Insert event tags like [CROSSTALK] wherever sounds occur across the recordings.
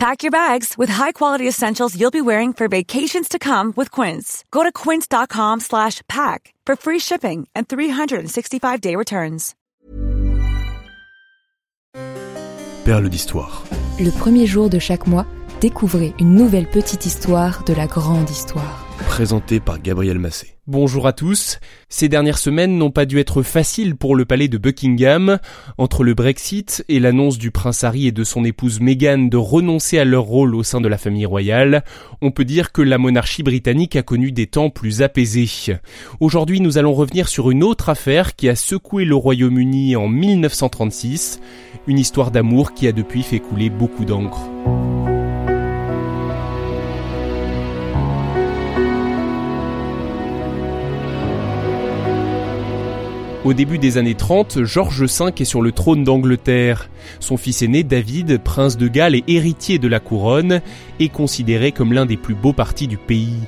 Pack your bags with high-quality essentials you'll be wearing for vacations to come with Quince. Go to quince.com slash pack for free shipping and 365-day returns. Perle d'histoire. Le premier jour de chaque mois, découvrez une nouvelle petite histoire de la grande histoire. Présenté par Gabriel Massé. Bonjour à tous. Ces dernières semaines n'ont pas dû être faciles pour le palais de Buckingham. Entre le Brexit et l'annonce du prince Harry et de son épouse Meghan de renoncer à leur rôle au sein de la famille royale, on peut dire que la monarchie britannique a connu des temps plus apaisés. Aujourd'hui, nous allons revenir sur une autre affaire qui a secoué le Royaume-Uni en 1936, une histoire d'amour qui a depuis fait couler beaucoup d'encre. Au début des années 30, George V est sur le trône d'Angleterre. Son fils aîné, David, prince de Galles et héritier de la couronne, est considéré comme l'un des plus beaux partis du pays.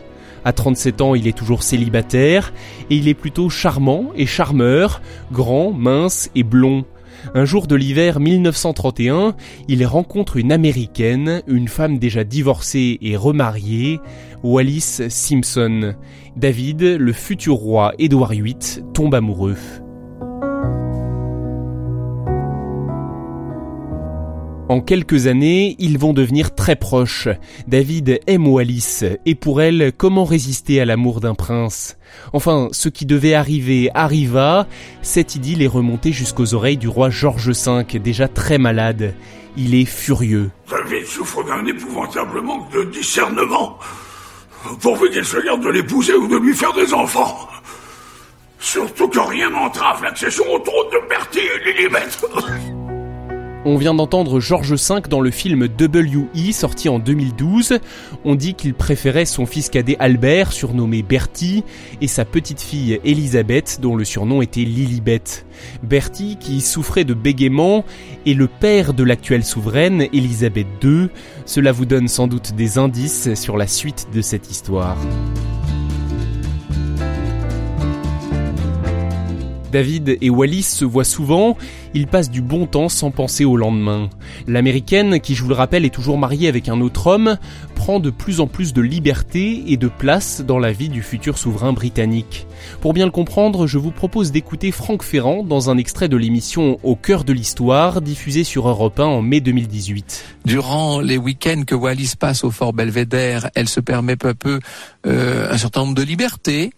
À 37 ans, il est toujours célibataire, et il est plutôt charmant et charmeur, grand, mince et blond. Un jour de l'hiver 1931, il rencontre une américaine, une femme déjà divorcée et remariée, Wallis Simpson. David, le futur roi Édouard VIII, tombe amoureux. En quelques années, ils vont devenir très proches. David aime Wallis, et pour elle, comment résister à l'amour d'un prince? Enfin, ce qui devait arriver arriva, cette idylle est remontée jusqu'aux oreilles du roi George V, déjà très malade. Il est furieux. David souffre d'un épouvantable manque de discernement. Pourvu qu'il se garde de l'épouser ou de lui faire des enfants. Surtout que rien n'entrave l'accession au trône de Bertie et Lilibet. [LAUGHS] On vient d'entendre George V dans le film W.E. sorti en 2012. On dit qu'il préférait son fils cadet Albert, surnommé Bertie, et sa petite fille Elisabeth, dont le surnom était Lilibet. Bertie, qui souffrait de bégaiement, est le père de l'actuelle souveraine, Elisabeth II. Cela vous donne sans doute des indices sur la suite de cette histoire. David et Wallis se voient souvent, ils passent du bon temps sans penser au lendemain. L'américaine, qui je vous le rappelle est toujours mariée avec un autre homme, prend de plus en plus de liberté et de place dans la vie du futur souverain britannique. Pour bien le comprendre, je vous propose d'écouter Franck Ferrand dans un extrait de l'émission Au cœur de l'histoire, diffusée sur Europe 1 en mai 2018. Durant les week-ends que Wallis passe au Fort Belvédère, elle se permet peu à peu euh, un certain nombre de libertés.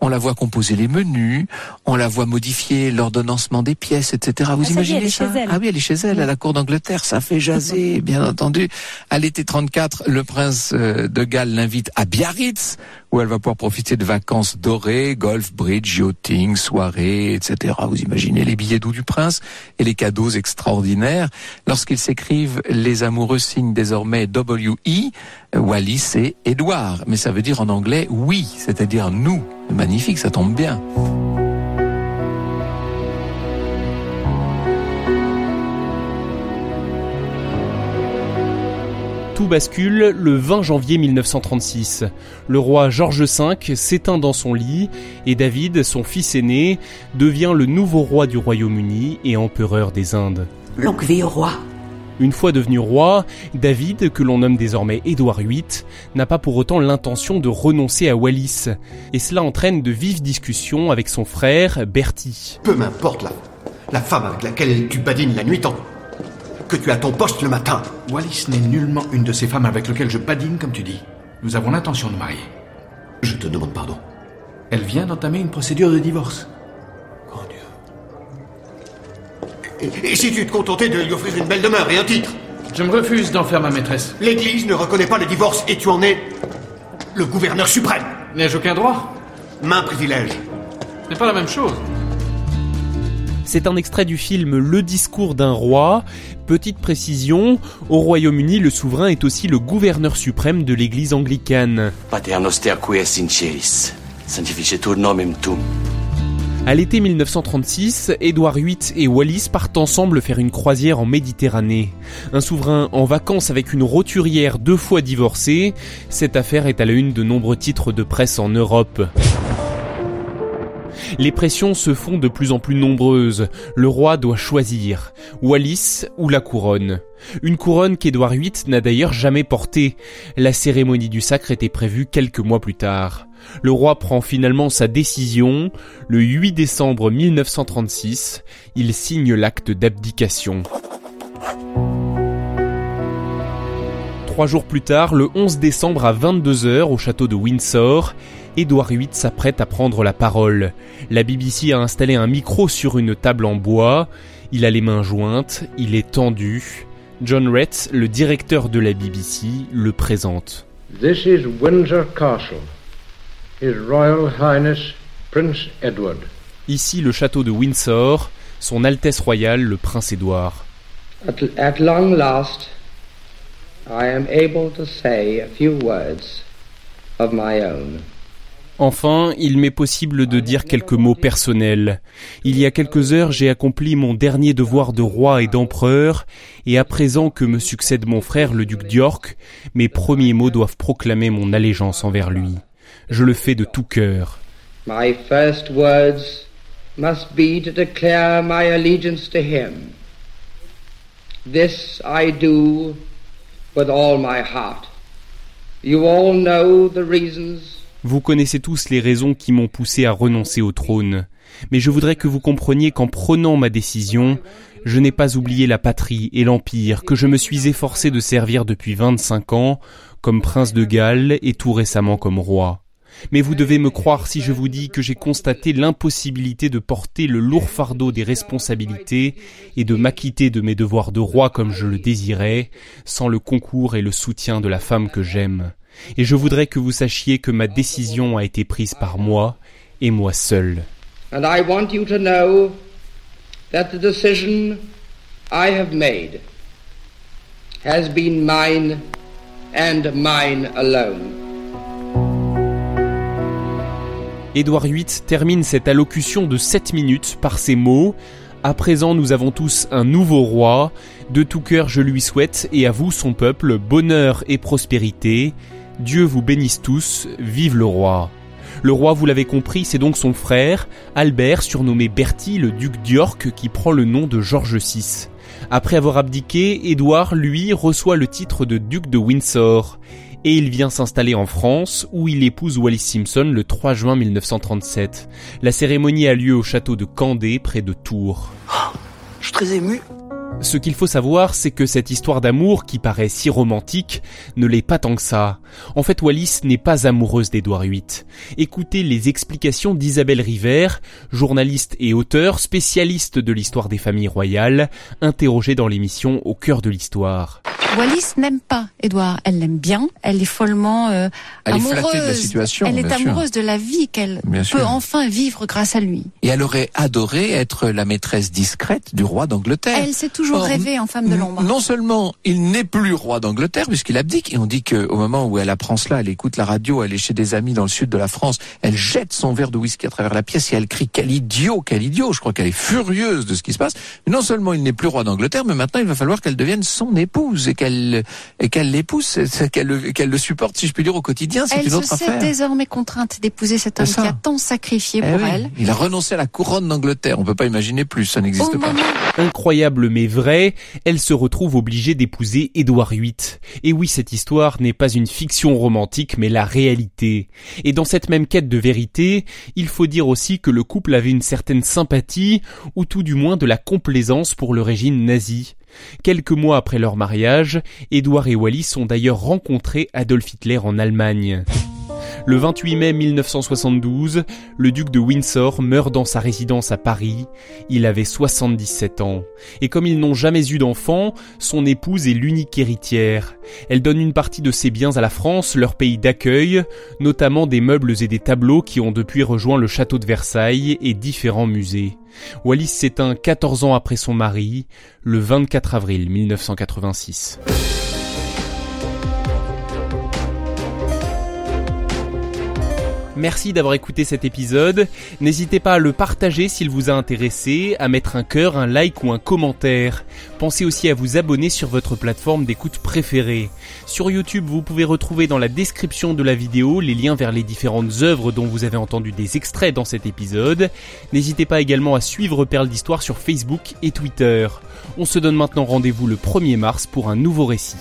On la voit composer les menus, on la voit modifier l'ordonnancement des pièces, etc. Vous Ah, ça imaginez elle est ça chez elle. Ah oui, elle est chez elle, à la cour d'Angleterre, ça fait jaser, [LAUGHS] bien entendu. À l'été 34, le prince euh, de Galles l'invite à Biarritz, où elle va pouvoir profiter de vacances dorées, golf, bridge, yachting, soirées, etc. Vous imaginez les billets doux du prince et les cadeaux extraordinaires. Lorsqu'ils s'écrivent, les amoureux signent désormais W.E., Wallis et Edward. Mais ça veut dire en anglais oui, c'est-à-dire nous. Magnifique, ça tombe bien. Tout bascule le 20 janvier 1936. Le roi George V s'éteint dans son lit et David, son fils aîné, devient le nouveau roi du Royaume-Uni et empereur des Indes. Longue vie au roi. Une fois devenu roi, David, que l'on nomme désormais Édouard VIII, n'a pas pour autant l'intention de renoncer à Wallis, et cela entraîne de vives discussions avec son frère Bertie. Peu m'importe la, la femme avec laquelle tu badines la nuit tant que tu as ton poste le matin. Wallis n'est nullement une de ces femmes avec lesquelles je badine, comme tu dis. Nous avons l'intention de marier. Je te demande pardon. Elle vient d'entamer une procédure de divorce. Oh Dieu. Et, et si tu te contentais de lui offrir une belle demeure et un titre? Je me refuse d'en faire ma maîtresse. L'Église ne reconnaît pas le divorce et tu en es le gouverneur suprême. N'ai-je aucun droit? Main privilège. Ce n'est pas la même chose. C'est un extrait du film Le discours d'un roi. Petite précision, au Royaume-Uni, le souverain est aussi le gouverneur suprême de l'église anglicane. À l'été 1936, Édouard VIII et Wallis partent ensemble faire une croisière en Méditerranée. Un souverain en vacances avec une roturière deux fois divorcée, cette affaire est à la une de nombreux titres de presse en Europe. Les pressions se font de plus en plus nombreuses. Le roi doit choisir Wallis ou la couronne. Une couronne qu'Édouard VIII n'a d'ailleurs jamais portée. La cérémonie du sacre était prévue quelques mois plus tard. Le roi prend finalement sa décision. Le 8 décembre 1936, il signe l'acte d'abdication. Trois jours plus tard, le 11 décembre à 22h au château de Windsor, Édouard VIII s'apprête à prendre la parole. La BBC a installé un micro sur une table en bois. Il a les mains jointes, il est tendu. John Retz, le directeur de la BBC, le présente. This is Windsor Castle. His Royal Highness Prince Edward. Ici le château de Windsor, Son Altesse Royale le Prince Édouard. At, at long last, I am able to say a few words of my own. Enfin, il m'est possible de dire quelques mots personnels. Il y a quelques heures, j'ai accompli mon dernier devoir de roi et d'empereur, et à présent que me succède mon frère, le duc d'York, mes premiers mots doivent proclamer mon allégeance envers lui. Je le fais de tout cœur. My first words must be to declare my allegiance to him. This I do with all my heart. You all know the reasons vous connaissez tous les raisons qui m'ont poussé à renoncer au trône, mais je voudrais que vous compreniez qu'en prenant ma décision, je n'ai pas oublié la patrie et l'empire que je me suis efforcé de servir depuis 25 ans comme prince de Galles et tout récemment comme roi. Mais vous devez me croire si je vous dis que j'ai constaté l'impossibilité de porter le lourd fardeau des responsabilités et de m'acquitter de mes devoirs de roi comme je le désirais, sans le concours et le soutien de la femme que j'aime et je voudrais que vous sachiez que ma décision a été prise par moi et moi seul. And I want you to know that the decision I have made has been mine and mine alone. Édouard VIII termine cette allocution de 7 minutes par ces mots À présent, nous avons tous un nouveau roi. De tout cœur, je lui souhaite, et à vous, son peuple, bonheur et prospérité. Dieu vous bénisse tous, vive le roi. Le roi, vous l'avez compris, c'est donc son frère, Albert, surnommé Bertie, le duc d'York, qui prend le nom de George VI. Après avoir abdiqué, Édouard, lui, reçoit le titre de duc de Windsor. Et il vient s'installer en France, où il épouse Wallis Simpson le 3 juin 1937. La cérémonie a lieu au château de Candé, près de Tours. Oh, je suis très ému. Ce qu'il faut savoir, c'est que cette histoire d'amour, qui paraît si romantique, ne l'est pas tant que ça. En fait, Wallis n'est pas amoureuse d'Édouard VIII. Écoutez les explications d'Isabelle River, journaliste et auteur, spécialiste de l'histoire des familles royales, interrogée dans l'émission Au cœur de l'histoire. Wallis n'aime pas Édouard. Elle l'aime bien. Elle est follement euh, elle amoureuse. Est de la situation, elle est amoureuse sûr. de la vie qu'elle peut sûr. enfin vivre grâce à lui. Et elle aurait adoré être la maîtresse discrète du roi d'Angleterre. Elle s'est toujours rêvé en femme de l'ombre. Non seulement il n'est plus roi d'Angleterre puisqu'il abdique, et on dit qu'au moment où elle apprend cela, elle écoute la radio, elle est chez des amis dans le sud de la France, elle jette son verre de whisky à travers la pièce et elle crie quel idiot, quel idiot. Je crois qu'elle est furieuse de ce qui se passe. Mais non seulement il n'est plus roi d'Angleterre, mais maintenant il va falloir qu'elle devienne son épouse et qu'elle et qu'elle l'épouse, qu'elle le, qu'elle le supporte, si je puis dire, au quotidien, c'est une autre Elle se sait affaire. désormais contrainte d'épouser cet homme qui a tant sacrifié Eh pour oui, elle. Il a renoncé à la couronne d'Angleterre. On peut pas imaginer plus, ça n'existe pas. moment Incroyable mais vrai, elle se retrouve obligée d'épouser Édouard VIII. Et oui, cette histoire n'est pas une fiction romantique mais la réalité. Et dans cette même quête de vérité, il faut dire aussi que le couple avait une certaine sympathie, ou tout du moins de la complaisance pour le régime nazi. Quelques mois après leur mariage, Édouard et Wallis ont d'ailleurs rencontré Adolf Hitler en Allemagne. Le 28 mai 1972, le duc de Windsor meurt dans sa résidence à Paris. Il avait 77 ans. Et comme ils n'ont jamais eu d'enfant, son épouse est l'unique héritière. Elle donne une partie de ses biens à la France, leur pays d'accueil, notamment des meubles et des tableaux qui ont depuis rejoint le château de Versailles et différents musées. Wallis s'éteint 14 ans après son mari, le 24 avril 1986. Merci d'avoir écouté cet épisode. N'hésitez pas à le partager s'il vous a intéressé, à mettre un cœur, un like ou un commentaire. Pensez aussi à vous abonner sur votre plateforme d'écoute préférée. Sur YouTube, vous pouvez retrouver dans la description de la vidéo les liens vers les différentes œuvres dont vous avez entendu des extraits dans cet épisode. N'hésitez pas également à suivre Perle d'Histoire sur Facebook et Twitter. On se donne maintenant rendez-vous le 1er mars pour un nouveau récit.